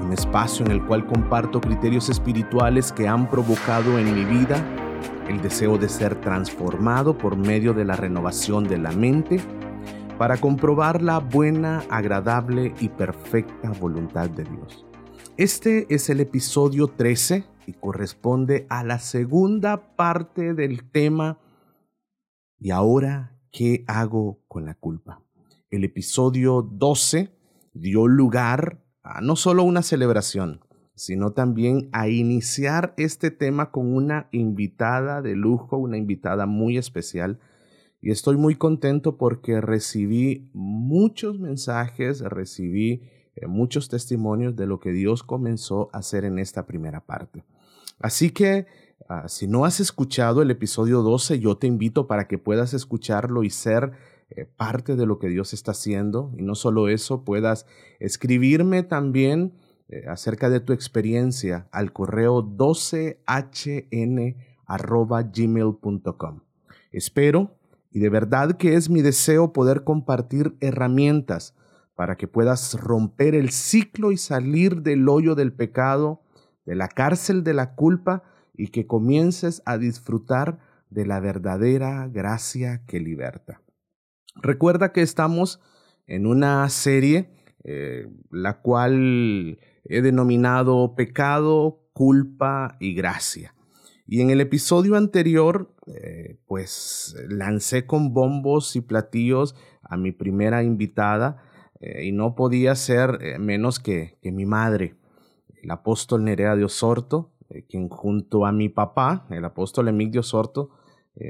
un espacio en el cual comparto criterios espirituales que han provocado en mi vida el deseo de ser transformado por medio de la renovación de la mente para comprobar la buena, agradable y perfecta voluntad de Dios. Este es el episodio 13 y corresponde a la segunda parte del tema ¿Y ahora qué hago con la culpa? El episodio 12 dio lugar a no solo una celebración, sino también a iniciar este tema con una invitada de lujo, una invitada muy especial. Y estoy muy contento porque recibí muchos mensajes, recibí eh, muchos testimonios de lo que Dios comenzó a hacer en esta primera parte. Así que ah, si no has escuchado el episodio 12, yo te invito para que puedas escucharlo y ser eh, parte de lo que Dios está haciendo. Y no solo eso, puedas escribirme también eh, acerca de tu experiencia al correo 12hn.gmail.com. Espero y de verdad que es mi deseo poder compartir herramientas para que puedas romper el ciclo y salir del hoyo del pecado, de la cárcel de la culpa y que comiences a disfrutar de la verdadera gracia que liberta. Recuerda que estamos en una serie eh, la cual he denominado pecado, culpa y gracia. Y en el episodio anterior, eh, pues lancé con bombos y platillos a mi primera invitada eh, y no podía ser menos que, que, mi madre, el apóstol Nerea de Osorto, quien junto a mi papá, el apóstol Emil de Osorto,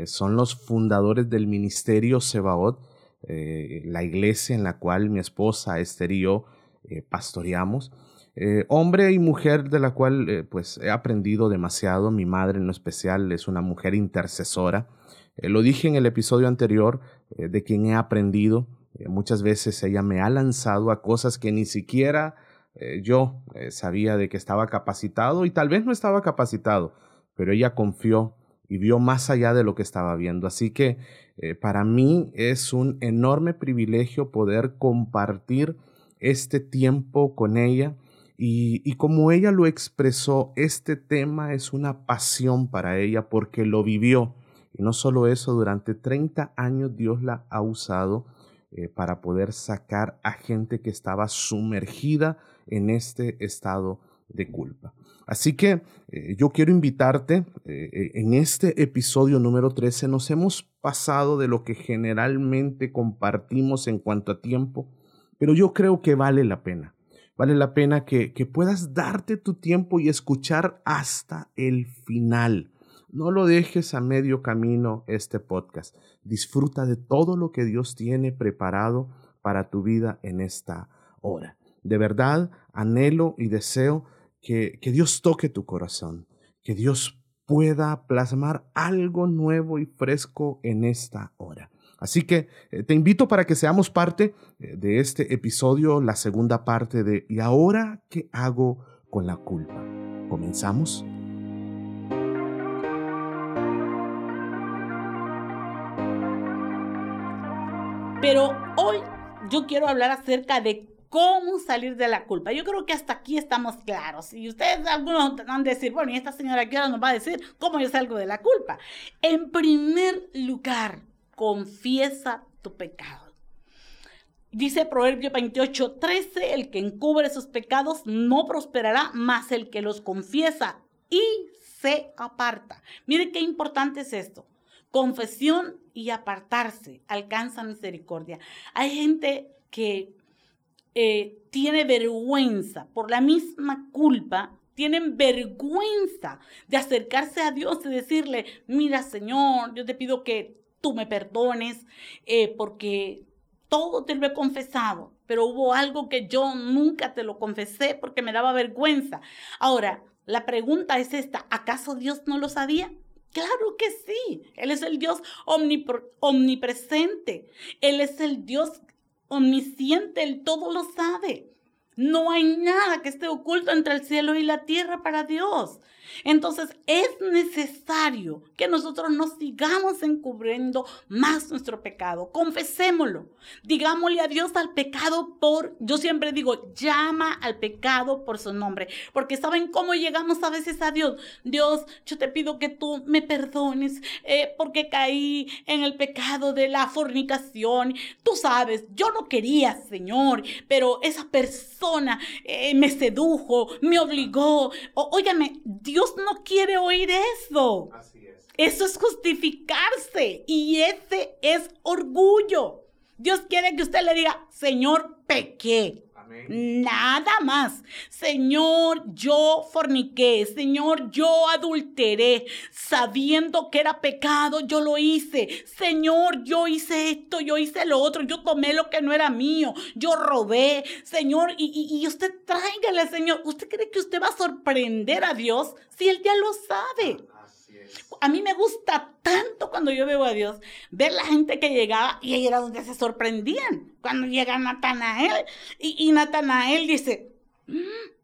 son los fundadores del ministerio Sebaot, eh, la iglesia en la cual mi esposa Esther y yo eh, pastoreamos. Eh, hombre y mujer de la cual pues he aprendido demasiado. Mi madre en lo especial es una mujer intercesora. lo dije en el episodio anterior de quien he aprendido. muchas veces ella me ha lanzado a cosas que ni siquiera yo sabía de que estaba capacitado y tal vez no estaba capacitado, pero ella confió y vio más allá de lo que estaba viendo. Así que eh, para mí es un enorme privilegio poder compartir este tiempo con ella y, como ella lo expresó, este tema es una pasión para ella porque lo vivió. Y no solo eso, durante 30 años Dios la ha usado eh, para poder sacar a gente que estaba sumergida en este estado de culpa. Así que eh, yo quiero invitarte, eh, eh, en este episodio número 13 nos hemos pasado de lo que generalmente compartimos en cuanto a tiempo, pero yo creo que vale la pena. Vale la pena que, que puedas darte tu tiempo y escuchar hasta el final. No lo dejes a medio camino este podcast. Disfruta de todo lo que Dios tiene preparado para tu vida en esta hora. De verdad, anhelo y deseo que, Dios toque tu corazón, que Dios pueda plasmar algo nuevo y fresco en esta hora. Así que eh, te invito para que seamos parte eh, de este episodio, la segunda parte de ¿Y ahora qué hago con la culpa? ¿Comenzamos? Pero hoy yo quiero hablar acerca de cómo salir de la culpa. Yo creo que hasta aquí estamos claros. Y ustedes, algunos van a decir, bueno, ¿y esta señora qué nos va a decir cómo yo salgo de la culpa? En primer lugar, confiesa tu pecado. Dice Proverbio 28, 13, el que encubre sus pecados no prosperará, más el que los confiesa y se aparta. Mire qué importante es esto. Confesión y apartarse alcanza misericordia. Hay gente que eh, tiene vergüenza por la misma culpa, tienen vergüenza de acercarse a Dios y decirle, mira Señor, yo te pido que tú me perdones eh, porque todo te lo he confesado, pero hubo algo que yo nunca te lo confesé porque me daba vergüenza. Ahora, La pregunta es esta, ¿acaso Dios no lo sabía? Claro que sí, Él es el Dios omnipresente, Él es el Dios omnisciente, Él todo lo sabe. No hay nada que esté oculto entre el cielo y la tierra para Dios. Entonces es necesario que nosotros nos sigamos encubriendo más nuestro pecado. Confesémoslo. Digámosle a Dios al pecado por, yo siempre digo, llama al pecado por su nombre. Porque saben cómo llegamos a veces a Dios. Dios, yo te pido que tú me perdones eh, porque caí en el pecado de la fornicación. Tú sabes, yo no quería, Señor, pero esa persona eh, me sedujo, me obligó. óigame, Dios Dios no quiere oír eso. Así es. Eso es justificarse y ese es orgullo. Dios quiere que usted le diga, Señor, pequé. Nada más. Señor, yo forniqué. Señor, yo adulteré. Sabiendo que era pecado, yo lo hice. Señor, yo hice esto, yo hice lo otro. Yo tomé lo que no era mío. Yo robé. Señor, y, y usted tráigale, Señor. ¿Usted cree que usted va a sorprender a Dios si Él ya lo sabe? A mí me gusta tanto cuando yo veo a Dios, ver la gente que llegaba y ahí era donde se sorprendían. Cuando llega Natanael y, y Natanael dice, mm,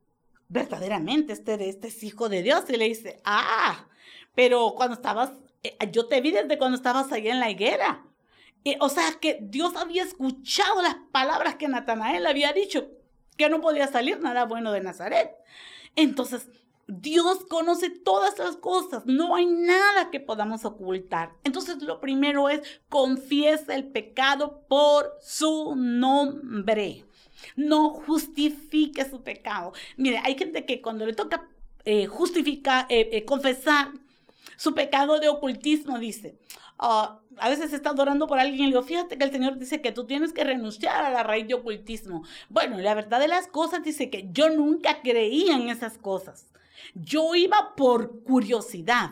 verdaderamente este, este es hijo de Dios. Y le dice, ah, pero cuando estabas, eh, yo te vi desde cuando estabas ahí en la higuera. o sea que Dios había escuchado las palabras que Natanael había dicho, que no podía salir nada bueno de Nazaret. Entonces, Dios conoce todas las cosas, no hay nada que podamos ocultar. Entonces lo primero es confiesa el pecado por su nombre. No justifique su pecado. Mire, hay gente que cuando le toca eh, justificar, eh, eh, confesar su pecado de ocultismo, dice, ah, a veces está adorando por alguien y le digo, fíjate que el Señor dice que tú tienes que renunciar a la raíz de ocultismo. Bueno, la verdad de las cosas dice que yo nunca creía en esas cosas. Yo iba por curiosidad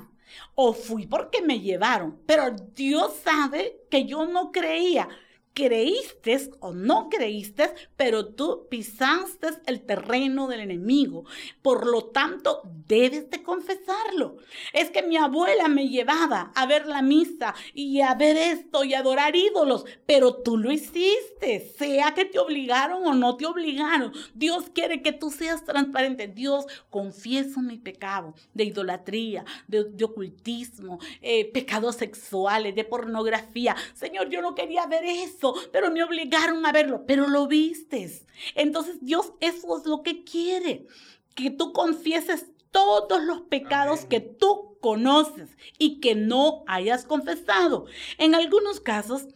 o fui porque me llevaron, pero Dios sabe que yo no creía creíste o no creíste, pero tú pisaste el terreno del enemigo. Por lo tanto, debes de confesarlo. Es que mi abuela me llevaba a ver la misa y a ver esto y adorar ídolos, pero tú lo hiciste, sea que te obligaron o no te obligaron. Dios quiere que tú seas transparente. Dios, confieso mi pecado de idolatría, de, ocultismo, eh, pecados sexuales, de pornografía. Señor, yo no quería ver eso pero me obligaron a verlo, pero lo vistes. Entonces Dios eso es lo que quiere, que tú confieses todos los pecados que tú conoces y que no hayas confesado. En algunos casos,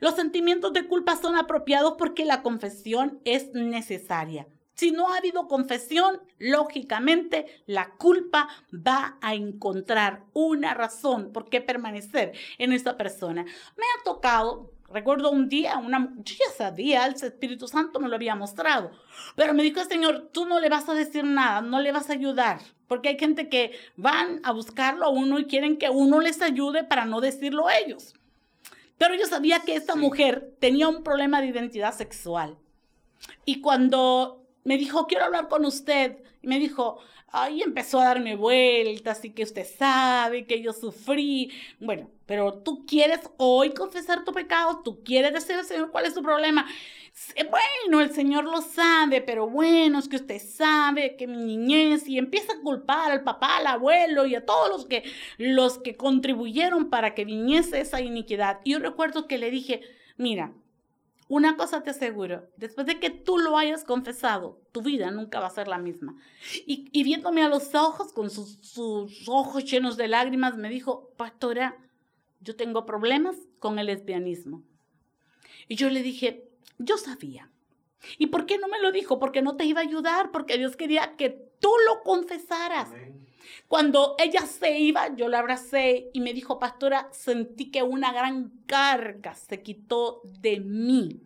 los sentimientos de culpa son apropiados porque la confesión es necesaria. Si no ha habido confesión, lógicamente la culpa va a encontrar una razón por qué permanecer en esa persona. Me ha tocado Recuerdo un día, una, yo ya sabía, el Espíritu Santo me lo había mostrado, pero me dijo el Señor, tú no le vas a decir nada, no le vas a ayudar, porque hay gente que van a buscarlo a uno y quieren que uno les ayude para no decirlo a ellos. Pero yo sabía que esta mujer tenía un problema de identidad sexual. Y cuando me dijo, quiero hablar con usted, y me dijo, ahí empezó a darme vueltas y que usted sabe que yo sufrí. Bueno, pero tú quieres hoy confesar tu pecado, tú quieres decir al Señor cuál es tu problema. Bueno, el Señor lo sabe, pero bueno, es que usted sabe que mi niñez y empieza a culpar al papá, al abuelo y a todos los que, los que contribuyeron para que viniese esa iniquidad. Y yo recuerdo que le dije, mira, una cosa te aseguro, después de que tú lo hayas confesado, tu vida nunca va a ser la misma. Y, viéndome a los ojos, con sus, ojos llenos de lágrimas, me dijo, pastora, yo tengo problemas con el lesbianismo. Y yo le dije, yo sabía. ¿Y por qué no me lo dijo? Porque no te iba a ayudar, porque Dios quería que tú lo confesaras. Cuando ella se iba, yo la abracé y me dijo, pastora, sentí que una gran carga se quitó de mí.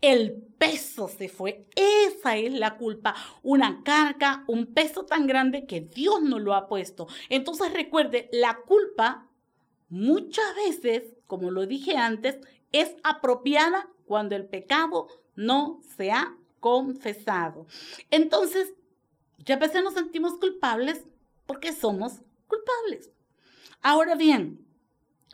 El peso se fue. Esa es la culpa. Una carga, un peso tan grande que Dios nos lo ha puesto. Entonces recuerde, la culpa muchas veces, como lo dije antes, es apropiada cuando el pecado no se ha confesado. Entonces, ya a veces nos sentimos culpables porque somos culpables. Ahora bien,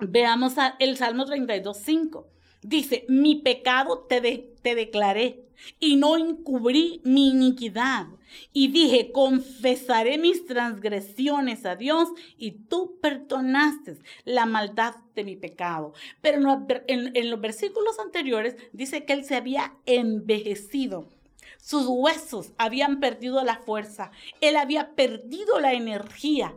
veamos el Salmo 32, 5. Dice, mi pecado te, te declaré y no encubrí mi iniquidad. Y dije, confesaré mis transgresiones a Dios y tú perdonaste la maldad de mi pecado. Pero en, en los versículos anteriores dice que él se había envejecido. Sus huesos habían perdido la fuerza. Él había perdido la energía.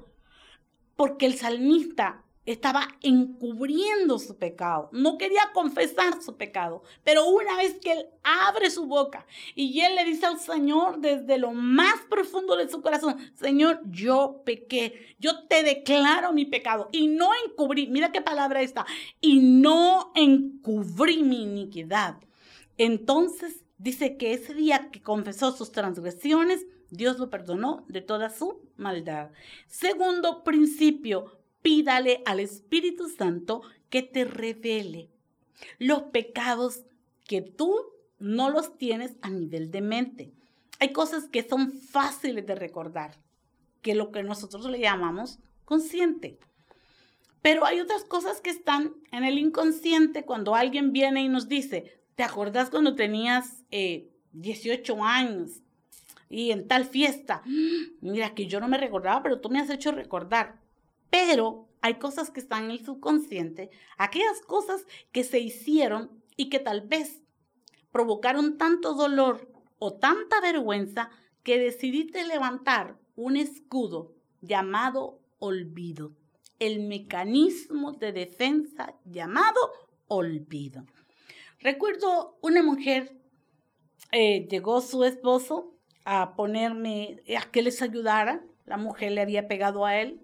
Porque el salmista estaba encubriendo su pecado, no quería confesar su pecado, pero una vez que él abre su boca y él le dice al Señor desde lo más profundo de su corazón, Señor, yo pequé, yo te declaro mi pecado y no encubrí, mira qué palabra está, y no encubrí mi iniquidad. Entonces dice que ese día que confesó sus transgresiones, Dios lo perdonó de toda su maldad. Segundo principio, pídale al Espíritu Santo que te revele los pecados que tú no los tienes a nivel de mente. Hay cosas que son fáciles de recordar, que lo que nosotros le llamamos consciente. Pero hay otras cosas que están en el inconsciente cuando alguien viene y nos dice, ¿te acordás cuando tenías 18 eh, años y en tal fiesta? Mira que yo no me recordaba, pero tú me has hecho recordar. Pero hay cosas que están en el subconsciente, aquellas cosas que se hicieron y que tal vez provocaron tanto dolor o tanta vergüenza que decidiste levantar un escudo llamado olvido, el mecanismo de defensa llamado olvido. Recuerdo una mujer, eh, llegó su esposo a ponerme, a que les ayudara, la mujer le había pegado a él,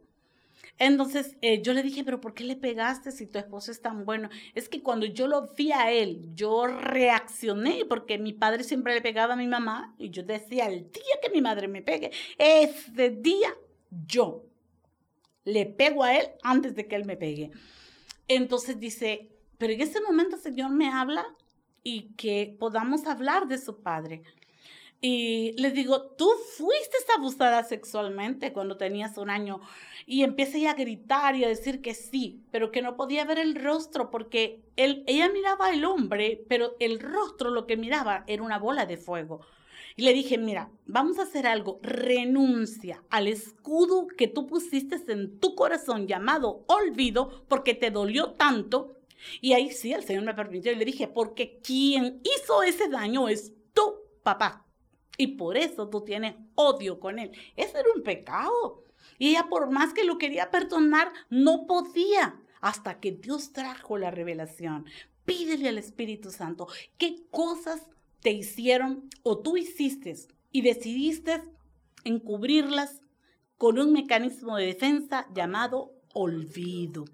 entonces eh, yo le dije, pero ¿por qué le pegaste si tu esposo es tan bueno? Es que cuando yo lo vi a él, yo reaccioné porque mi padre siempre le pegaba a mi mamá y yo decía, el día que mi madre me pegue, ese día yo le pego a él antes de que él me pegue. Entonces dice, pero en ese momento el Señor me habla y que podamos hablar de su padre. Y le digo, tú fuiste abusada sexualmente cuando tenías un año. Y empecé a gritar y a decir que sí, pero que no podía ver el rostro porque él, ella miraba al hombre, pero el rostro lo que miraba era una bola de fuego. Y le dije, mira, vamos a hacer algo, renuncia al escudo que tú pusiste en tu corazón llamado olvido porque te dolió tanto. Y ahí sí, el Señor me permitió y le dije, porque quien hizo ese daño es tu papá. Y por eso tú tienes odio con él. Ese era un pecado. Y ella por más que lo quería perdonar, no podía hasta que Dios trajo la revelación. Pídele al Espíritu Santo qué cosas te hicieron o tú hiciste y decidiste encubrirlas con un mecanismo de defensa llamado olvido.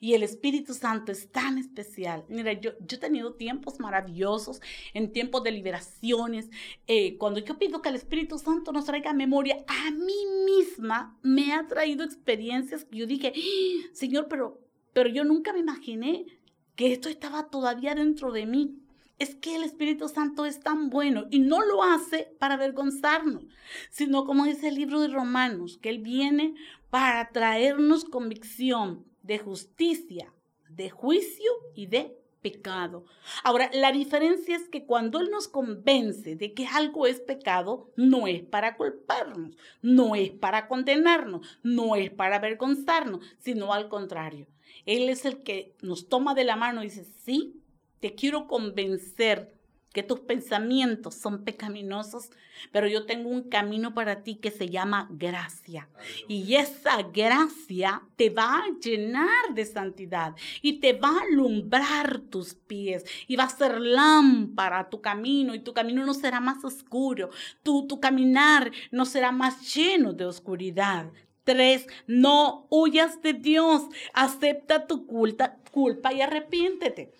Y el Espíritu Santo es tan especial. Mira, yo, yo he tenido tiempos maravillosos, en tiempos de liberaciones. Eh, cuando yo pido que el Espíritu Santo nos traiga memoria, a mí misma me ha traído experiencias que yo dije, ¡Ah, Señor, pero, pero yo nunca me imaginé que esto estaba todavía dentro de mí es que el Espíritu Santo es tan bueno y no lo hace para avergonzarnos, sino como dice el libro de Romanos, que Él viene para traernos convicción de justicia, de juicio y de pecado. Ahora, la diferencia es que cuando Él nos convence de que algo es pecado, no es para culparnos, no es para condenarnos, no es para avergonzarnos, sino al contrario. Él es el que nos toma de la mano y dice, sí, te quiero convencer que tus pensamientos son pecaminosos, pero yo tengo un camino para ti que se llama gracia. Y esa gracia te va a llenar de santidad y te va a alumbrar tus pies y va a ser lámpara tu camino y tu camino no será más oscuro, tu, tu caminar no será más lleno de oscuridad. Tres, no huyas de Dios, acepta tu culpa, culpa y arrepiéntete.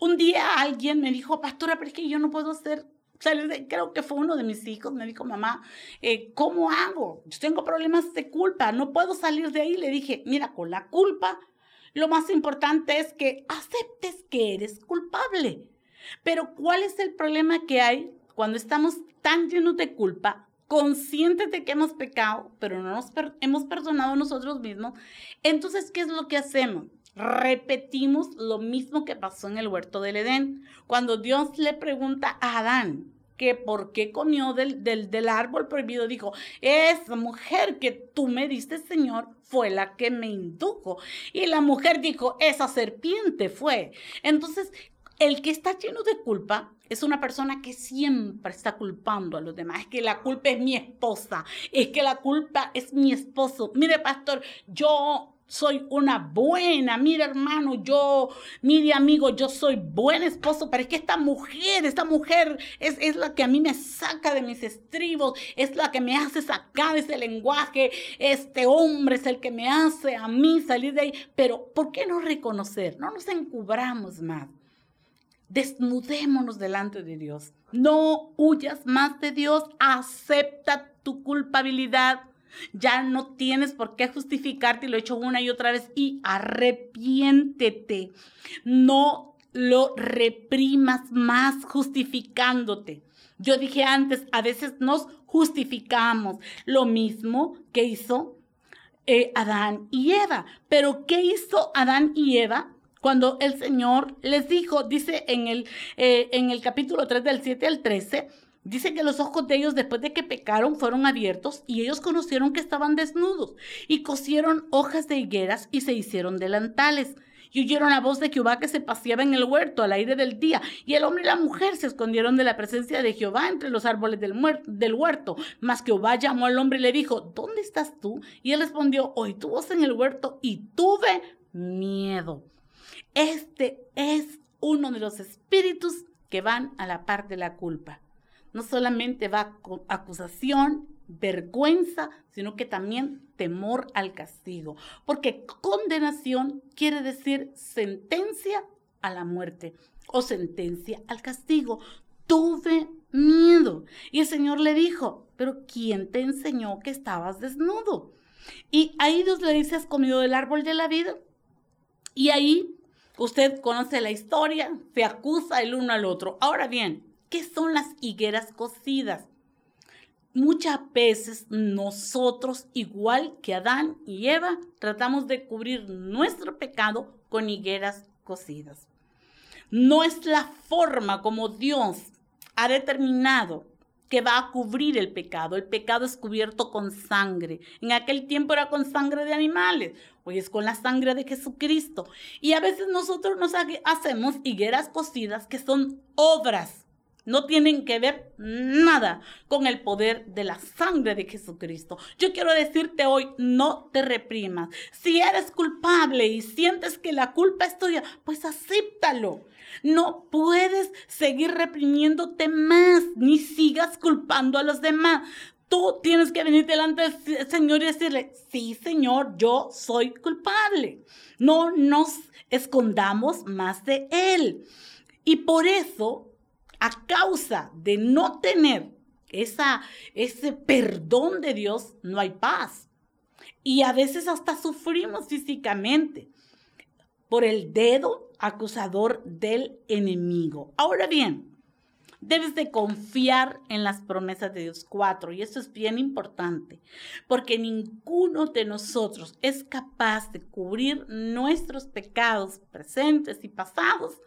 Un día alguien me dijo, pastora, pero es que yo no puedo hacer creo que fue uno de mis hijos, me dijo, mamá, eh, ¿cómo hago? Yo tengo problemas de culpa, no puedo salir de ahí. Le dije, mira, con la culpa, lo más importante es que aceptes que eres culpable. Pero ¿cuál es el problema que hay cuando estamos tan llenos de culpa conscientes de que hemos pecado, pero no nos hemos perdonado nosotros mismos, entonces, ¿qué es lo que hacemos? Repetimos lo mismo que pasó en el huerto del Edén, cuando Dios le pregunta a Adán, que por qué comió del, del, del, árbol prohibido, dijo, esa mujer que tú me diste, Señor, fue la que me indujo. Y la mujer dijo, esa serpiente fue. Entonces, el que está lleno de culpa es una persona que siempre está culpando a los demás. Es que la culpa es mi esposa, es que la culpa es mi esposo. Mire, pastor, yo soy una buena, mire hermano, yo, mire amigo, yo soy buen esposo, pero es que esta mujer, esta mujer es, es, la que a mí me saca de mis estribos, es la que me hace sacar ese lenguaje, este hombre es el que me hace a mí salir de ahí, pero ¿por qué no reconocer? No nos encubramos más. Desnudémonos delante de Dios. No huyas más de Dios. Acepta tu culpabilidad. Ya no tienes por qué justificarte y lo he hecho una y otra vez. Y arrepiéntete. No lo reprimas más justificándote. Yo dije antes, a veces nos justificamos. Lo mismo que hizo eh, Adán y Eva. Pero ¿qué hizo Adán y Eva? Cuando el Señor les dijo, dice en el, eh, en el capítulo 3 del 7 al 13, dice que los ojos de ellos después de que pecaron fueron abiertos y ellos conocieron que estaban desnudos y cosieron hojas de higueras y se hicieron delantales. Y oyeron la voz de Jehová que se paseaba en el huerto al aire del día. Y el hombre y la mujer se escondieron de la presencia de Jehová entre los árboles del, huerto. Mas Jehová llamó al hombre y le dijo, ¿dónde estás tú? Y él respondió, oí tu voz en el huerto y tuve miedo este es uno de los espíritus que van a la par de la culpa. No solamente va acusación, vergüenza, sino que también temor al castigo. Porque condenación quiere decir sentencia a la muerte o sentencia al castigo. Tuve miedo. Y el Señor le dijo, pero ¿quién te enseñó que estabas desnudo? Y ahí Dios le dice, ¿has comido del árbol de la vida? Y ahí Usted conoce la historia, se acusa el uno al otro. Ahora bien, ¿qué son las higueras cocidas? Muchas veces nosotros, igual que Adán y Eva, tratamos de cubrir nuestro pecado con higueras cocidas. No es la forma como Dios ha determinado que va a cubrir el pecado. El pecado es cubierto con sangre. En aquel tiempo era con sangre de animales, hoy es con la sangre de Jesucristo. Y a veces nosotros nos hacemos higueras cocidas que son obras. No tienen que ver nada con el poder de la sangre de Jesucristo. Yo quiero decirte hoy, no te reprimas. Si eres culpable y sientes que la culpa es tuya, pues acéptalo. No puedes seguir reprimiéndote más, ni sigas culpando a los demás. Tú tienes que venir delante del Señor y decirle, sí, Señor, yo soy culpable. No nos escondamos más de Él. Y por eso, a causa de no tener ese perdón de Dios, no hay paz. Y a veces hasta sufrimos físicamente por el dedo acusador del enemigo. Ahora bien, debes de confiar en las promesas de Dios. Cuatro, y esto es bien importante, porque ninguno de nosotros es capaz de cubrir nuestros pecados presentes y pasados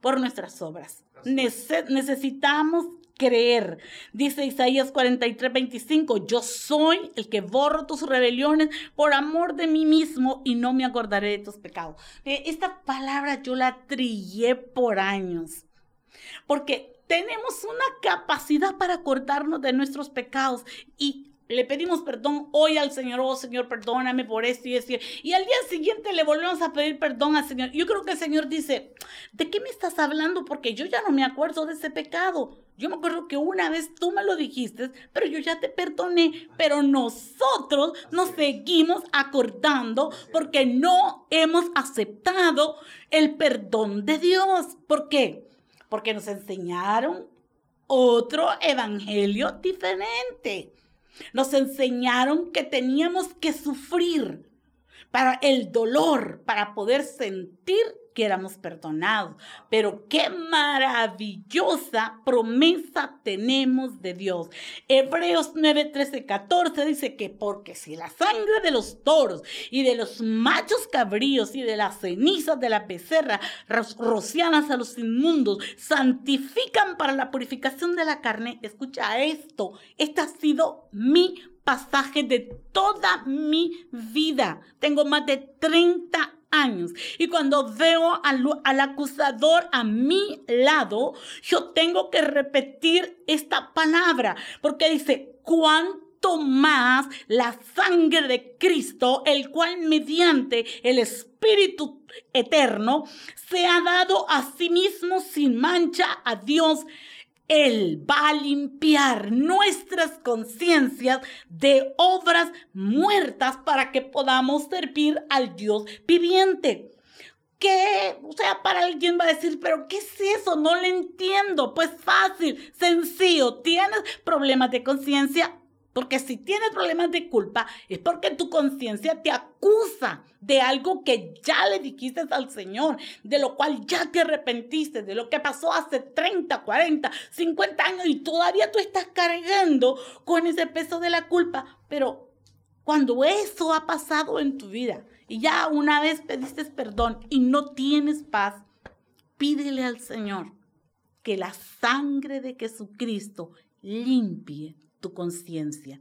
por nuestras obras. necesitamos creer. Dice Isaías 43, 25, yo soy el que borro tus rebeliones por amor de mí mismo y no me acordaré de tus pecados. Esta palabra yo la trillé por años, porque tenemos una capacidad para acordarnos de nuestros pecados y le pedimos perdón hoy al Señor, oh Señor, perdóname por esto y esto. Y al día siguiente le volvemos a pedir perdón al Señor. Yo creo que el Señor dice, ¿de qué me estás hablando? Porque yo ya no me acuerdo de ese pecado. Yo me acuerdo que una vez tú me lo dijiste, pero yo ya te perdoné. Pero nosotros nos seguimos acordando porque no hemos aceptado el perdón de Dios. ¿Por qué? Porque nos enseñaron otro evangelio diferente. Nos enseñaron que teníamos que sufrir para el dolor, para poder sentir que éramos perdonados. Pero qué maravillosa promesa tenemos de Dios. Hebreos 9, 13, 14 dice que porque si la sangre de los toros y de los machos cabríos y de las cenizas de la becerra rociadas a los inmundos santifican para la purificación de la carne, escucha esto, este ha sido mi pasaje de toda mi vida. Tengo más de 30 años. Y cuando veo al, acusador a mi lado, yo tengo que repetir esta palabra, porque dice, cuánto más la sangre de Cristo, el cual mediante el Espíritu eterno se ha dado a sí mismo sin mancha a Dios él va a limpiar nuestras conciencias de obras muertas para que podamos servir al Dios viviente. ¿Qué? O sea, para alguien va a decir, pero ¿qué es eso? No lo entiendo. Pues fácil, sencillo. ¿Tienes problemas de conciencia? Porque si tienes problemas de culpa, es porque tu conciencia te acusa de algo que ya le dijiste al Señor, de lo cual ya te arrepentiste, de lo que pasó hace 30, 40, 50 años y todavía tú estás cargando con ese peso de la culpa. Pero cuando eso ha pasado en tu vida y ya una vez pediste perdón y no tienes paz, pídele al Señor que la sangre de Jesucristo limpie conciencia.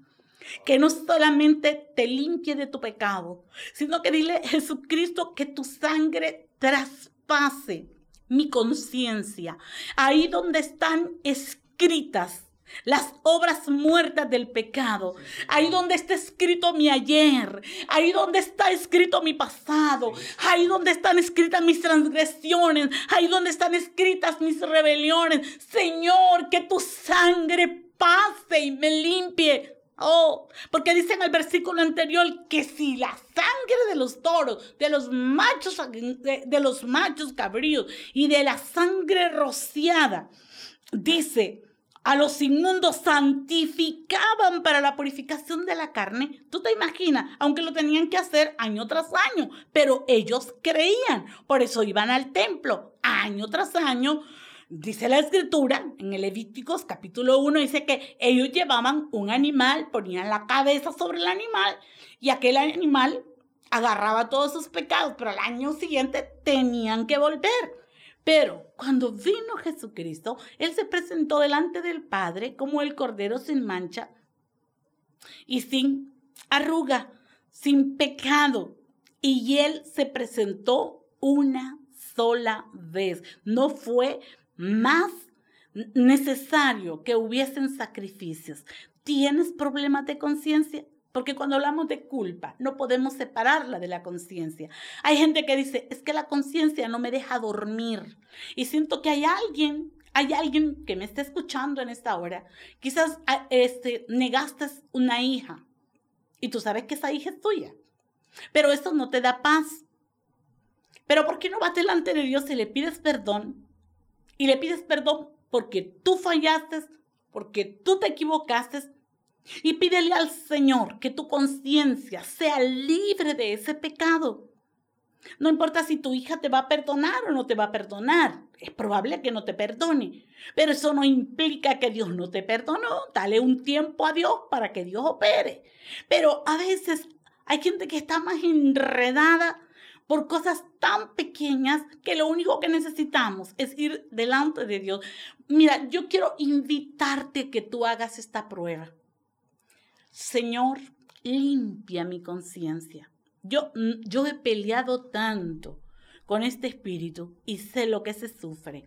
Que no solamente te limpie de tu pecado, sino que dile Jesucristo que tu sangre traspase mi conciencia. Ahí donde están escritas las obras muertas del pecado, ahí donde está escrito mi ayer, ahí donde está escrito mi pasado, ahí donde están escritas mis transgresiones, ahí donde están escritas mis rebeliones. Señor, que tu sangre pase y me limpie. Oh, porque dice en el versículo anterior que si la sangre de los toros, de los machos, de, los machos cabríos y de la sangre rociada, dice, a los inmundos santificaban para la purificación de la carne. Tú te imaginas, aunque lo tenían que hacer año tras año, pero ellos creían, por eso iban al templo año tras año Dice la escritura en el Levíticos capítulo 1, dice que ellos llevaban un animal, ponían la cabeza sobre el animal y aquel animal agarraba todos sus pecados, pero al año siguiente tenían que volver. Pero cuando vino Jesucristo, Él se presentó delante del Padre como el Cordero sin mancha y sin arruga, sin pecado. Y Él se presentó una sola vez. No fue más necesario que hubiesen sacrificios. ¿Tienes problemas de conciencia? Porque cuando hablamos de culpa, no podemos separarla de la conciencia. Hay gente que dice, es que la conciencia no me deja dormir. Y siento que hay alguien, hay alguien que me está escuchando en esta hora. Quizás este, negaste una hija y tú sabes que esa hija es tuya. Pero eso no te da paz. Pero ¿por qué no vas delante de Dios y le pides perdón y le pides perdón porque tú fallaste, porque tú te equivocaste. Y pídele al Señor que tu conciencia sea libre de ese pecado. No importa si tu hija te va a perdonar o no te va a perdonar. Es probable que no te perdone. Pero eso no implica que Dios no te perdonó. Dale un tiempo a Dios para que Dios opere. Pero a veces hay gente que está más enredada por cosas tan pequeñas que lo único que necesitamos es ir delante de Dios. Mira, yo quiero invitarte que tú hagas esta prueba. Señor, limpia mi conciencia. Yo, mm, yo he peleado tanto con este espíritu y sé lo que se sufre.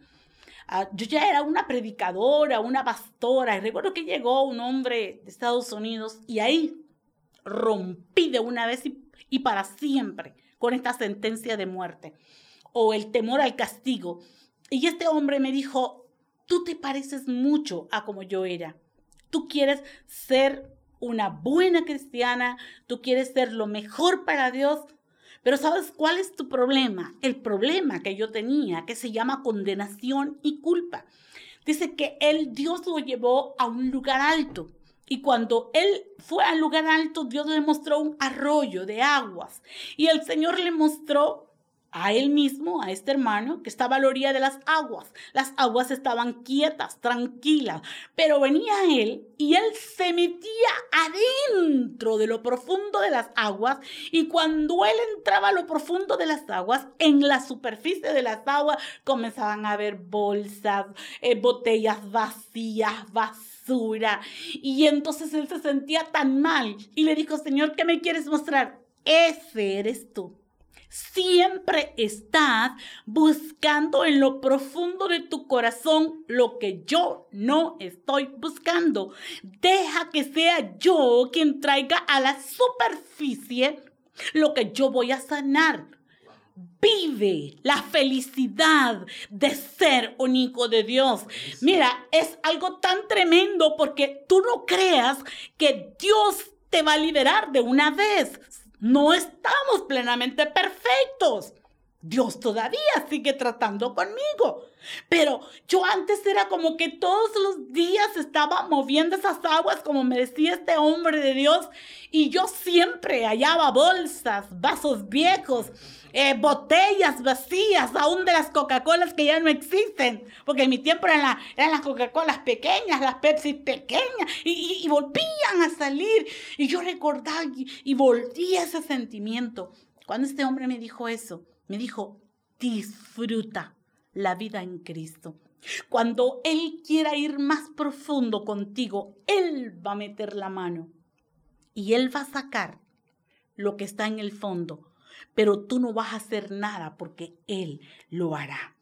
Ah, yo ya era una predicadora, una pastora, y recuerdo que llegó un hombre de Estados Unidos y ahí rompí de una vez y para siempre con esta sentencia de muerte o el temor al castigo. Y este hombre me dijo, tú te pareces mucho a como yo era. Tú quieres ser una buena cristiana, tú quieres ser lo mejor para Dios, pero ¿sabes cuál es tu problema? El problema que yo tenía, que se llama condenación y culpa. Dice que el Dios lo llevó a un lugar alto y cuando él fue al lugar alto, Dios le mostró un arroyo de aguas. Y el Señor le mostró a él mismo, a este hermano, que estaba a la orilla de las aguas. Las aguas estaban quietas, tranquilas, pero venía él y él se metía adentro de lo profundo de las aguas y cuando él entraba a lo profundo de las aguas, en la superficie de las aguas comenzaban a haber bolsas, eh, botellas vacías, Y entonces él se sentía tan mal y le dijo, Señor, ¿qué me quieres mostrar? Ese eres tú Siempre estás buscando en lo profundo de tu corazón lo que yo no estoy buscando. Deja que sea yo quien traiga a la superficie lo que yo voy a sanar. Vive la felicidad de ser un hijo de Dios. Mira, es algo tan tremendo porque tú no creas que Dios te va a liberar de una vez. No estamos plenamente perfectos. Dios todavía sigue tratando conmigo. Pero yo antes era como que todos los días estaba moviendo esas aguas, como me decía este hombre de Dios, y yo siempre hallaba bolsas, vasos viejos, eh, botellas vacías, aún de las Coca-Colas que ya no existen, porque en mi tiempo eran, las Coca-Colas pequeñas, las Pepsi pequeñas, y, volvían a salir. Y yo recordaba y, y volví a ese sentimiento. Cuando este hombre me dijo eso, me dijo, disfruta la vida en Cristo. Cuando Él quiera ir más profundo contigo, Él va a meter la mano y Él va a sacar lo que está en el fondo pero tú no vas a hacer nada porque Él lo hará.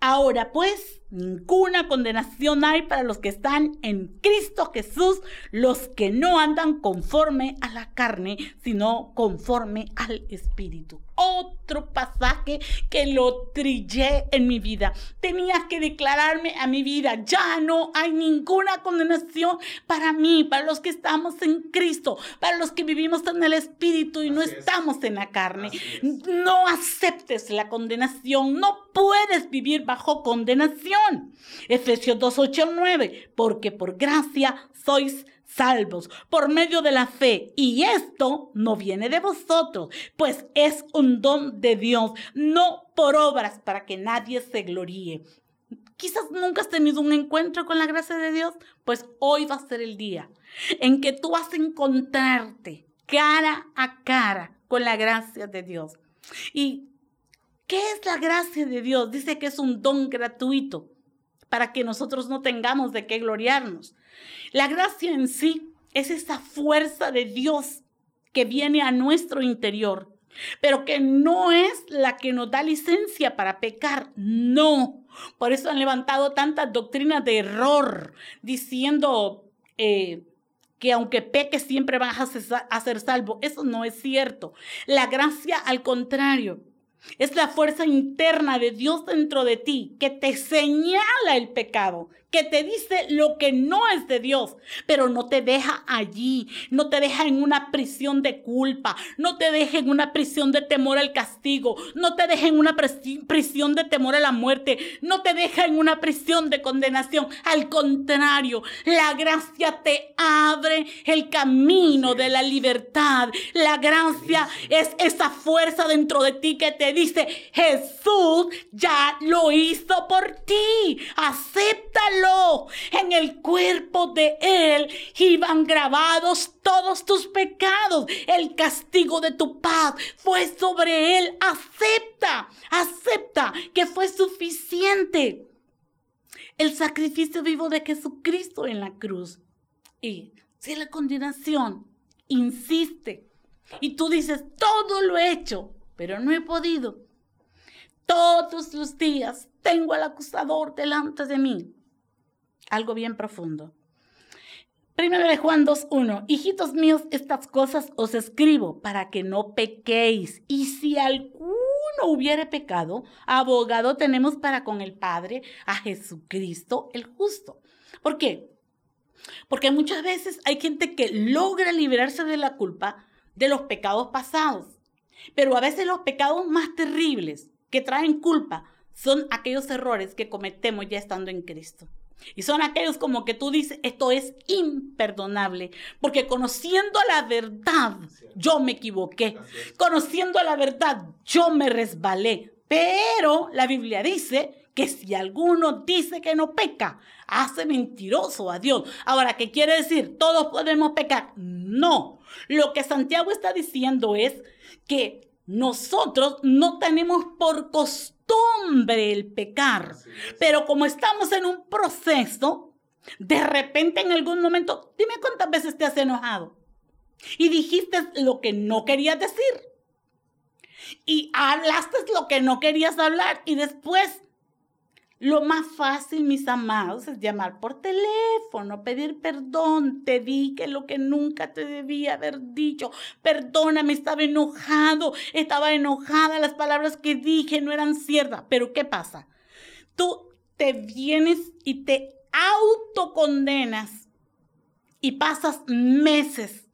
Ahora pues, ninguna condenación hay para los que están en Cristo Jesús, los que no andan conforme a la carne, sino conforme al Espíritu. Otro pasaje que lo trillé en mi vida. Tenía que declararme a mi vida, ya no hay ninguna condenación para mí, para los que estamos en Cristo, para los que vivimos en el Espíritu y no estamos en la carne. No aceptes la condenación, no puedes vivir bajo condenación. Efesios 2, 8, 9, porque por gracia sois salvos por medio de la fe. Y esto no viene de vosotros, pues es un don de Dios, no por obras para que nadie se gloríe. Quizás nunca has tenido un encuentro con la gracia de Dios, pues hoy va a ser el día en que tú vas a encontrarte cara a cara con la gracia de Dios. ¿Y qué es la gracia de Dios? Dice que es un don gratuito para que nosotros no tengamos de qué gloriarnos. La gracia en sí es esa fuerza de Dios que viene a nuestro interior, pero que no es la que nos da licencia para pecar, no. Por eso han levantado tantas doctrinas de error, diciendo eh, que aunque peques siempre vas a ser salvo. Eso no es cierto. La gracia, al contrario, es la fuerza interna de Dios dentro de ti que te señala el pecado, que te dice lo que no es de Dios, pero no te deja allí, no te deja en una prisión de culpa, no te deja en una prisión de temor al castigo, no te deja en una prisión de temor a la muerte, no te deja en una prisión de condenación. Al contrario, la gracia te abre el camino de la libertad. La gracia es esa fuerza dentro de ti que te dice, Jesús ya lo hizo por ti, acéptalo en el cuerpo de Él iban grabados todos tus pecados. El castigo de tu paz fue sobre Él. Acepta, acepta que fue suficiente. El sacrificio vivo de Jesucristo en la cruz. Y si la condenación insiste y tú dices, todo lo he hecho, pero no he podido. Todos los días tengo al acusador delante de mí algo bien profundo. Primero de Juan 2.1, hijitos míos, estas cosas os escribo para que no pequéis. Y si alguno hubiere pecado, abogado tenemos para con el Padre a Jesucristo el justo. ¿Por qué? Porque muchas veces hay gente que logra liberarse de la culpa de los pecados pasados. Pero a veces los pecados más terribles que traen culpa son aquellos errores que cometemos ya estando en Cristo. Y son aquellos como que tú dices, esto es imperdonable, porque conociendo la verdad, yo me equivoqué. Conociendo la verdad, yo me resbalé. Pero la Biblia dice que si alguno dice que no peca, hace mentiroso a Dios. Ahora, ¿qué quiere decir? ¿Todos podemos pecar? No. Lo que Santiago está diciendo es que nosotros no tenemos por costumbre el pecar, pero como estamos en un proceso, de repente en algún momento, dime cuántas veces te has enojado y dijiste lo que no querías decir y hablaste lo que no querías hablar y después lo más fácil, mis amados, es llamar por teléfono, pedir perdón. Te dije lo que nunca te debía haber dicho. Perdóname, estaba enojado, estaba enojada, las palabras que dije no eran ciertas. Pero ¿qué pasa? Tú te vienes y te autocondenas y pasas meses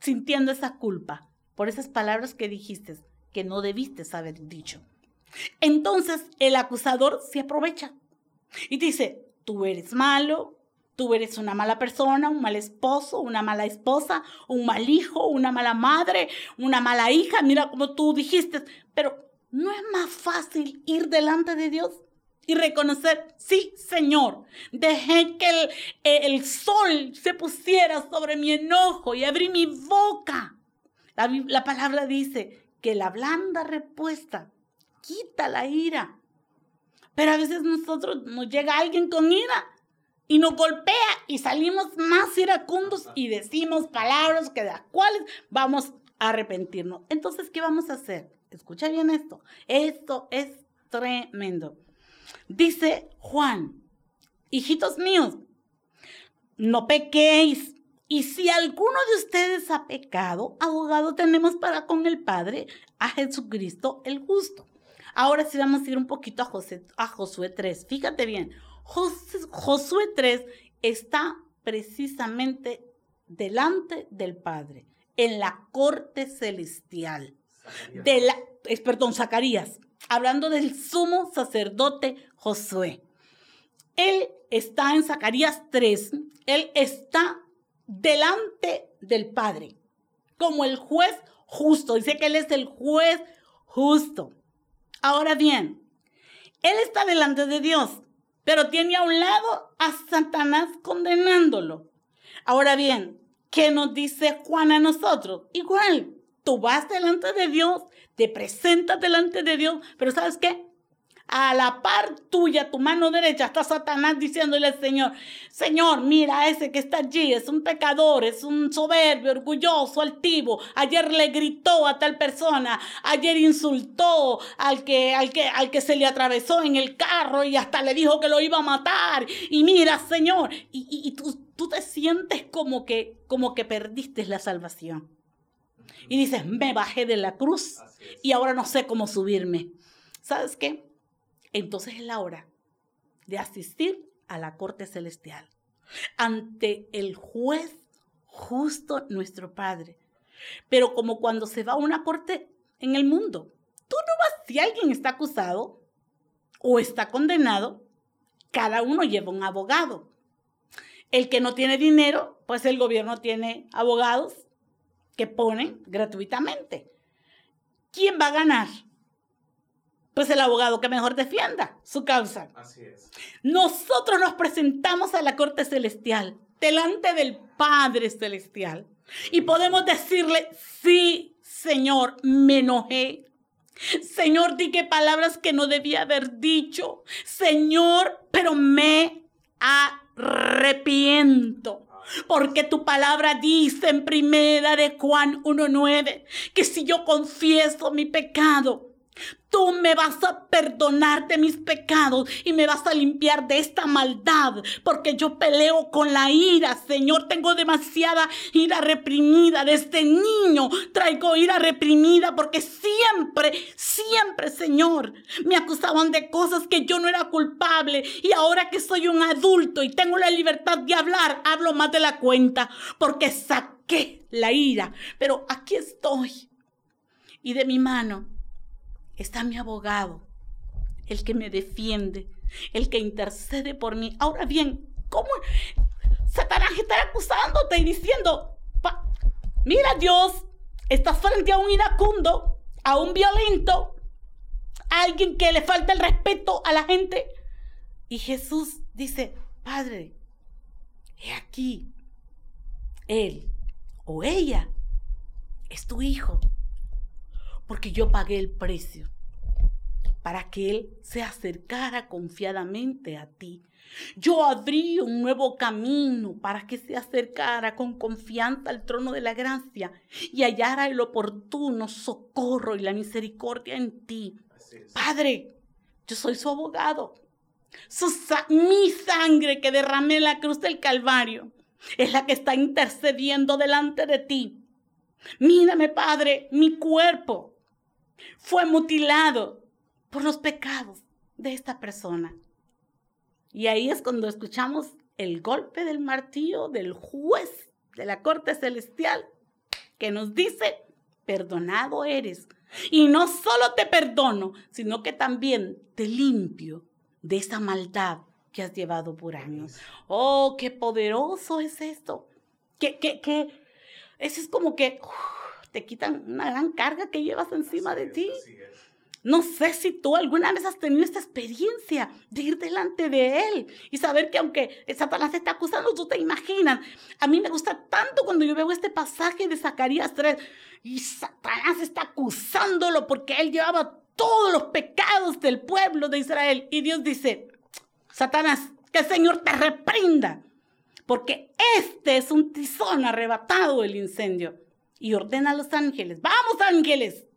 sintiendo esa culpa por esas palabras que dijiste que no debiste haber dicho. Entonces el acusador se aprovecha y dice, tú eres malo, tú eres una mala persona, un mal esposo, una mala esposa, un mal hijo, una mala madre, una mala hija, mira como tú dijiste, pero ¿no es más fácil ir delante de Dios? y reconocer, sí, Señor, dejé que el, el, sol se pusiera sobre mi enojo y abrí mi boca. La, la palabra dice que la blanda respuesta quita la ira. Pero a veces nosotros nos llega alguien con ira y nos golpea y salimos más iracundos y decimos palabras que de las cuales vamos a arrepentirnos. Entonces, ¿qué vamos a hacer? Escucha bien esto. Esto es tremendo. Dice Juan, hijitos míos, no pequéis. Y si alguno de ustedes ha pecado, abogado tenemos para con el Padre, a Jesucristo el justo. Ahora sí vamos a ir un poquito a, a Josué 3. Fíjate bien, Josué 3 está precisamente delante del Padre, en la corte celestial. De la, perdón, Zacarías, hablando del sumo sacerdote Josué. Él está en Zacarías 3, él está delante del Padre, como el juez justo. Dice que él es el juez justo. Ahora bien, él está delante de Dios, pero tiene a un lado a Satanás condenándolo. Ahora bien, ¿qué nos dice Juan a nosotros? Igual, tú vas delante de Dios, te presentas delante de Dios, pero ¿sabes qué? A la par tuya, tu mano derecha, está Satanás diciéndole al Señor, Señor, mira ese que está allí, es un pecador, es un soberbio, orgulloso, altivo. Ayer le gritó a tal persona, ayer insultó al que, al que, al que se le atravesó en el carro y hasta le dijo que lo iba a matar. Y mira, Señor, y, tú, tú te sientes como que, como que perdiste la salvación. Y dices, me bajé de la cruz y ahora no sé cómo subirme. ¿Sabes qué? Entonces es la hora de asistir a la corte celestial ante el juez justo nuestro Padre. Pero como cuando se va a una corte en el mundo, tú no vas, si alguien está acusado o está condenado, cada uno lleva un abogado. El que no tiene dinero, pues el gobierno tiene abogados que ponen gratuitamente. ¿Quién va a ganar? Pues el abogado que mejor defienda su causa. Así es. Nosotros nos presentamos a la corte celestial, delante del Padre celestial, y podemos decirle, sí, Señor, me enojé. Señor, dije palabras que no debía haber dicho. Señor, pero me arrepiento. Porque tu palabra dice en primera de Juan 1.9 que si yo confieso mi pecado, Tú me vas a perdonar de mis pecados y me vas a limpiar de esta maldad, porque yo peleo con la ira, Señor. Tengo demasiada ira reprimida. Desde niño traigo ira reprimida porque siempre, siempre, Señor, me acusaban de cosas que yo no era culpable. Y ahora que soy un adulto y tengo la libertad de hablar, hablo más de la cuenta porque saqué la ira. Pero aquí estoy. Y de mi mano está mi abogado, el que me defiende, el que intercede por mí. Ahora bien, ¿cómo Satanás está acusándote y diciendo, mira Dios, estás frente a un iracundo, a un violento, a alguien que le falta el respeto a la gente? Y Jesús dice, Padre, he aquí, él o ella es tu hijo, porque yo pagué el precio para que Él se acercara confiadamente a ti. Yo abrí un nuevo camino para que se acercara con confianza al trono de la gracia y hallara el oportuno socorro y la misericordia en ti. Padre, yo soy su abogado. mi sangre que derramé en la cruz del Calvario es la que está intercediendo delante de ti. Mírame, Padre, mi cuerpo fue mutilado por los pecados de esta persona. Y ahí es cuando escuchamos el golpe del martillo del juez de la corte celestial que nos dice, perdonado eres. Y no solo te perdono, sino que también te limpio de esa maldad que has llevado por años. Oh, qué poderoso es esto. Que, que, que, eso es como que te quitan una gran carga que llevas encima de ti. No sé si tú alguna vez has tenido esta experiencia de ir delante de Él y saber que aunque Satanás te está acusando, tú te imaginas. A mí me gusta tanto cuando yo veo este pasaje de Zacarías 3 y Satanás está acusándolo porque Él llevaba todos los pecados del pueblo de Israel. Y Dios dice, Satanás, que el Señor te reprenda, porque este es un tizón arrebatado del incendio. Y ordena a los ángeles, vamos ángeles,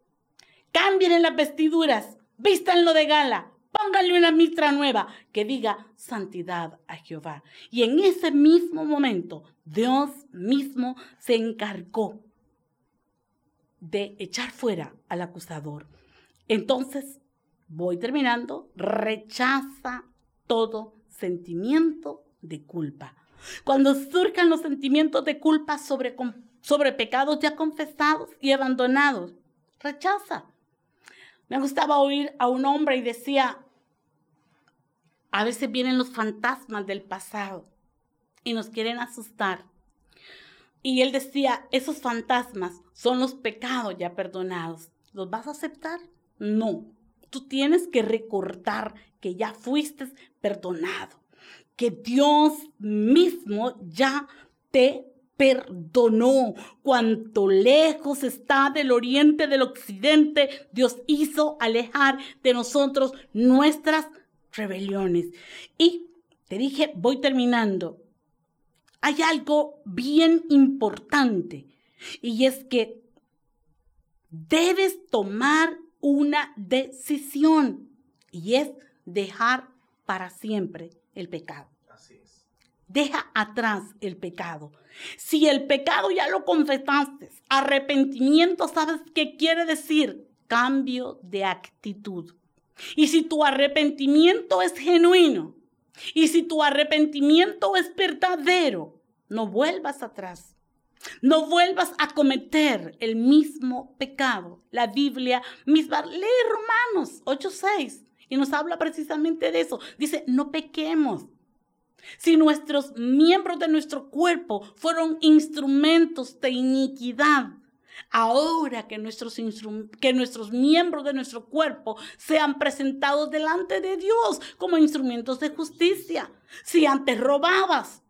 Cambien las vestiduras, vístanlo de gala, pónganle una mitra nueva que diga santidad a Jehová. Y en ese mismo momento, Dios mismo se encargó de echar fuera al acusador. Entonces, voy terminando, rechaza todo sentimiento de culpa. Cuando surjan los sentimientos de culpa sobre, sobre pecados ya confesados y abandonados, rechaza. Me gustaba oír a un hombre y decía, a veces vienen los fantasmas del pasado y nos quieren asustar. Y él decía, esos fantasmas son los pecados ya perdonados. ¿Los vas a aceptar? No. Tú tienes que recordar que ya fuiste perdonado, que Dios mismo ya te perdonó. Cuanto lejos está del oriente del occidente, Dios hizo alejar de nosotros nuestras rebeliones. Y te dije, voy terminando. Hay algo bien importante y es que debes tomar una decisión y es dejar para siempre el pecado. Deja atrás el pecado. Si el pecado ya lo confesaste, arrepentimiento, ¿sabes qué quiere decir? Cambio de actitud. Y si tu arrepentimiento es genuino, y si tu arrepentimiento es verdadero, no vuelvas atrás. No vuelvas a cometer el mismo pecado. La Biblia misma, lee Romanos 8:6 y nos habla precisamente de eso. Dice, no pequemos. Si nuestros miembros de nuestro cuerpo fueron instrumentos de iniquidad, ahora que nuestros, que nuestros miembros de nuestro cuerpo sean presentados delante de Dios como instrumentos de justicia. Si antes robabas,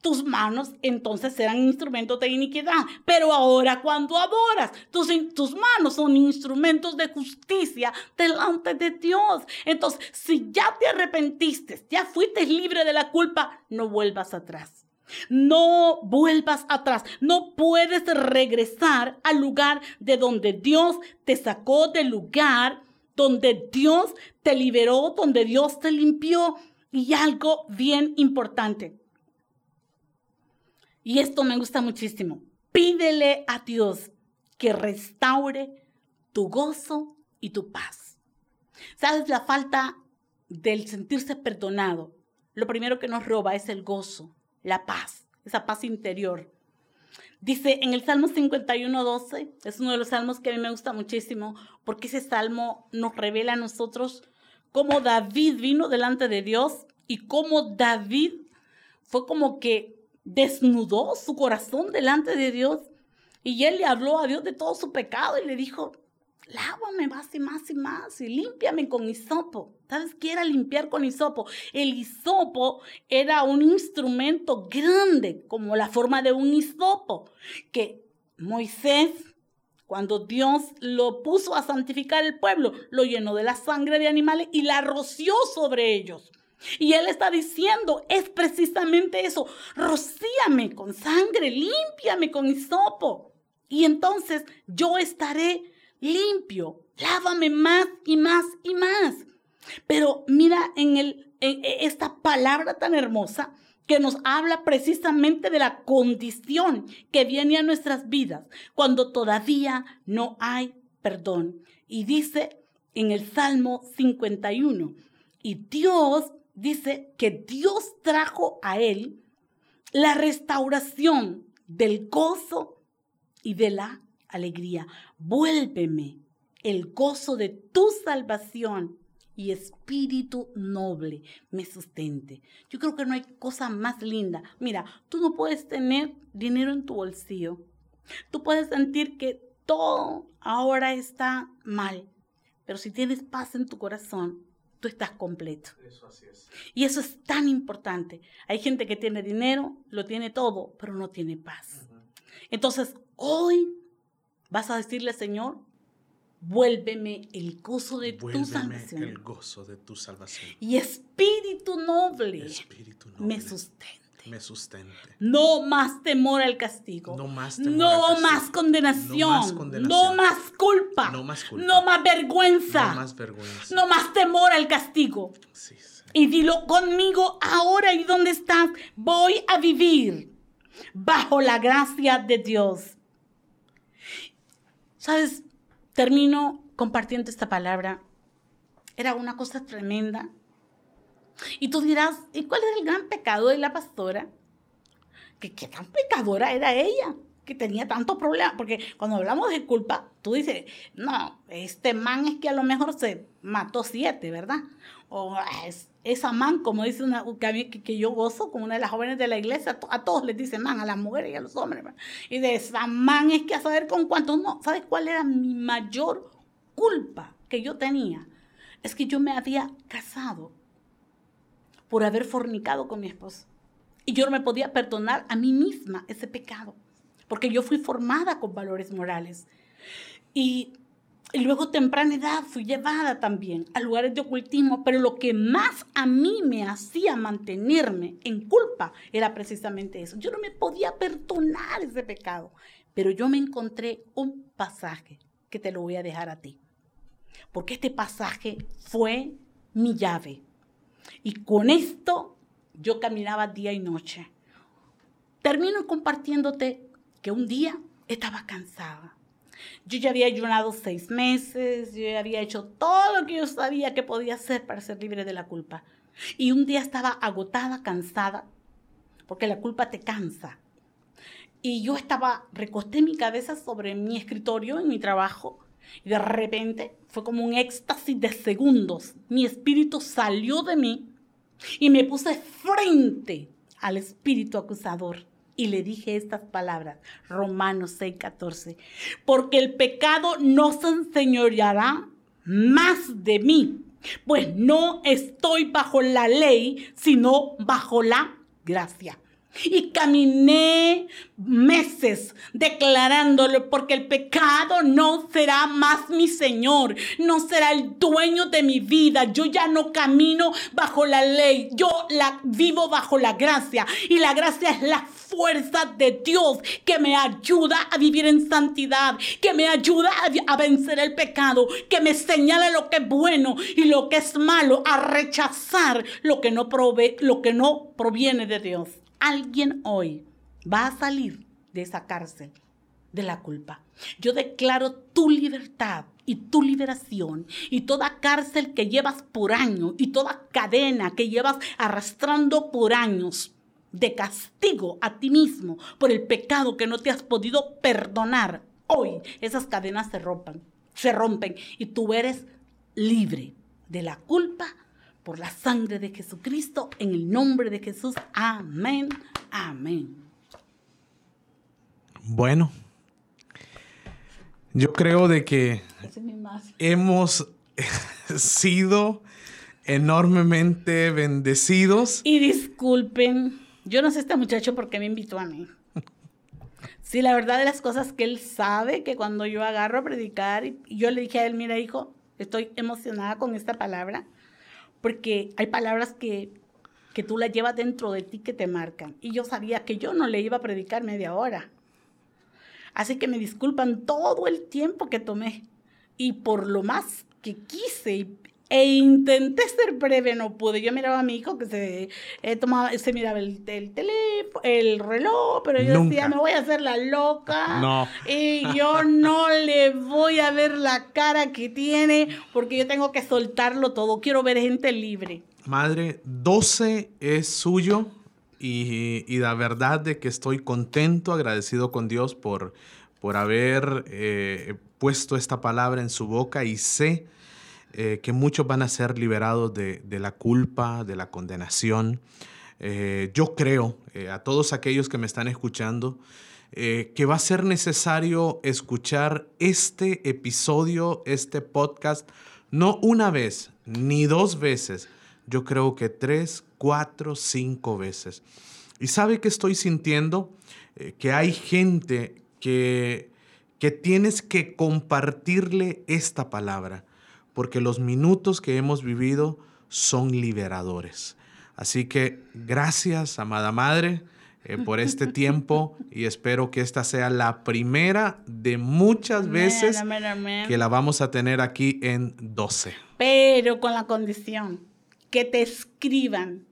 tus manos entonces serán instrumentos de iniquidad. Pero ahora cuando adoras, tus, tus manos son instrumentos de justicia delante de Dios. Entonces, si ya te arrepentiste, ya fuiste libre de la culpa, no vuelvas atrás. No vuelvas atrás. No puedes regresar al lugar de donde Dios te sacó del lugar, donde Dios te liberó, donde Dios te limpió. Y algo bien importante y esto me gusta muchísimo. Pídele a Dios que restaure tu gozo y tu paz. ¿Sabes? La falta del sentirse perdonado, lo primero que nos roba es el gozo, la paz, esa paz interior. Dice en el Salmo 51, 12, es uno de los salmos que a mí me gusta muchísimo, porque ese salmo nos revela a nosotros cómo David vino delante de Dios y cómo David fue como que desnudó su corazón delante de Dios y él le habló a Dios de todo su pecado y le dijo, lávame más y más y más y límpiame con hisopo. ¿Sabes qué era limpiar con hisopo? El hisopo era un instrumento grande, como la forma de un hisopo, que Moisés, cuando Dios lo puso a santificar el pueblo, lo llenó de la sangre de animales y la roció sobre ellos. Y él está diciendo, es precisamente eso, rocíame con sangre, límpiame con hisopo. Y entonces yo estaré limpio, lávame más y más y más. Pero mira en, el, en esta palabra tan hermosa que nos habla precisamente de la condición que viene a nuestras vidas cuando todavía no hay perdón. Y dice en el Salmo 51, y Dios dice que Dios trajo a él la restauración del gozo y de la alegría. Vuélveme el gozo de tu salvación y espíritu noble me sustente. Yo creo que no hay cosa más linda. Mira, tú no puedes tener dinero en tu bolsillo. Tú puedes sentir que todo ahora está mal. Pero si tienes paz en tu corazón, tú estás completo. Eso así es. Y eso es tan importante. Hay gente que tiene dinero, lo tiene todo, pero no tiene paz. Entonces, hoy vas a decirle, Señor, vuélveme el gozo de tu salvación. el gozo de tu salvación. Y espíritu noble, Espíritu noble me sustente. me sustente. No más temor al castigo. No más temor No al castigo. más condenación. No más condenación. No más culpa. No más culpa. No más vergüenza. No más vergüenza. No más temor al castigo. Sí, sí. Y dilo conmigo ahora y donde estás. Voy a vivir bajo la gracia de Dios. ¿Sabes? Termino compartiendo esta palabra. Era una cosa tremenda. Y tú dirás, ¿y cuál es el gran pecado de la pastora? Que qué tan pecadora era ella, que tenía tantos problemas. Porque cuando hablamos de culpa, tú dices, no, este man es que a lo mejor se mató siete, ¿verdad? O "Ah, es, esa man, como dice una que, yo gozo con una de las jóvenes de la iglesia, a to- a todos les dice man, a las mujeres y a los hombres. Y de esa man es que a saber con cuántos no. ¿Sabes cuál era mi mayor culpa que yo tenía? Es que yo me había casado por haber fornicado con mi esposo. Y yo no me podía perdonar a mí misma ese pecado, porque yo fui formada con valores morales. Y, luego temprana edad fui llevada también a lugares de ocultismo, pero lo que más a mí me hacía mantenerme en culpa era precisamente eso. Yo no me podía perdonar ese pecado, pero yo me encontré un pasaje que te lo voy a dejar a ti, porque este pasaje fue mi llave. Y con esto yo caminaba día y noche. Termino compartiéndote que un día estaba cansada. Yo ya había ayunado seis meses, yo ya había hecho todo lo que yo sabía que podía hacer para ser libre de la culpa. Y un día estaba agotada, cansada, porque la culpa te cansa. Y yo estaba, recosté mi cabeza sobre mi escritorio en mi trabajo y de repente fue como un éxtasis de segundos. Mi espíritu salió de mí y me puse frente al espíritu acusador y le dije estas palabras, Romanos 6:14, porque el pecado no se enseñoreará más de mí, pues no estoy bajo la ley, sino bajo la gracia. Y caminé meses declarándolo porque el pecado no será más mi Señor, no será el dueño de mi vida. Yo ya no camino bajo la ley, yo la vivo bajo la gracia y la gracia es la fuerza de Dios que me ayuda a vivir en santidad, que me ayuda a, vencer el pecado, que me señala lo que es bueno y lo que es malo, a rechazar lo que no proviene de Dios alguien hoy va a salir de esa cárcel de la culpa. Yo declaro tu libertad y tu liberación y toda cárcel que llevas por años y toda cadena que llevas arrastrando por años de castigo a ti mismo por el pecado que no te has podido perdonar. Hoy esas cadenas se rompen, se rompen y tú eres libre de la culpa por la sangre de Jesucristo, en el nombre de Jesús. Amén, amén. Bueno, yo creo de que hemos sido enormemente bendecidos. Y disculpen, yo no sé este muchacho por qué me invitó a mí. Sí, la verdad de las cosas que él sabe, que cuando yo agarro a predicar, y yo le dije a él, mira hijo, estoy emocionada con esta palabra, porque hay palabras que, que tú las llevas dentro de ti que te marcan. Y yo sabía que yo no le iba a predicar media hora. Así que me disculpan todo el tiempo que tomé. Y por lo más que quise e intenté ser breve, no pude. Yo miraba a mi hijo que se, eh, tomaba, se miraba el, teléfono, el reloj, pero yo decía, me voy a hacer la loca. No. Y yo no le voy a ver la cara que tiene porque yo tengo que soltarlo todo. Quiero ver gente libre. Madre, 12 es suyo y, y la verdad de que estoy contento, agradecido con Dios por, por haber eh, puesto esta palabra en su boca y sé eh, que muchos van a ser liberados de, la culpa, de la condenación. Eh, yo creo, eh, a todos aquellos que me están escuchando, que va a ser necesario escuchar este episodio, este podcast, no una vez, ni dos veces, yo creo que tres, cuatro, cinco veces. ¿Y sabe que estoy sintiendo? que hay gente que, que tienes que compartirle esta palabra porque los minutos que hemos vivido son liberadores. Así que gracias, amada Madre, eh, por este tiempo y espero que esta sea la primera de muchas veces que la vamos a tener aquí en 12. Pero con la condición que te escriban.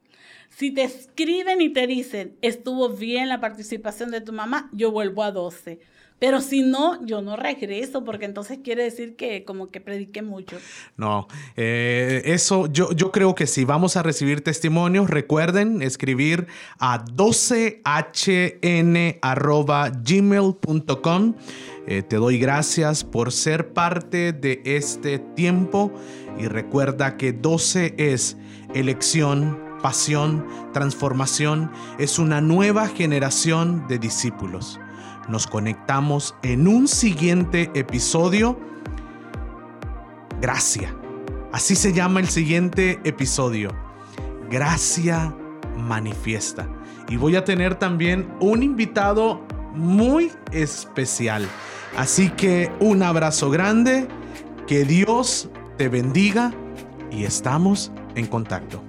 Si te escriben y te dicen, estuvo bien la participación de tu mamá, yo vuelvo a 12 pero si no, yo no regreso, porque entonces quiere decir que como que prediqué mucho. No, eh, eso yo, yo creo que si vamos a recibir testimonios, recuerden escribir a 12hn.gmail.com. Eh, te doy gracias por ser parte de este tiempo y recuerda que 12 es elección, pasión, transformación, es una nueva generación de discípulos. Nos conectamos en un siguiente episodio. Gracia. Así se llama el siguiente episodio. Gracia manifiesta. Y voy a tener también un invitado muy especial. Así que un abrazo grande, que Dios te bendiga y estamos en contacto.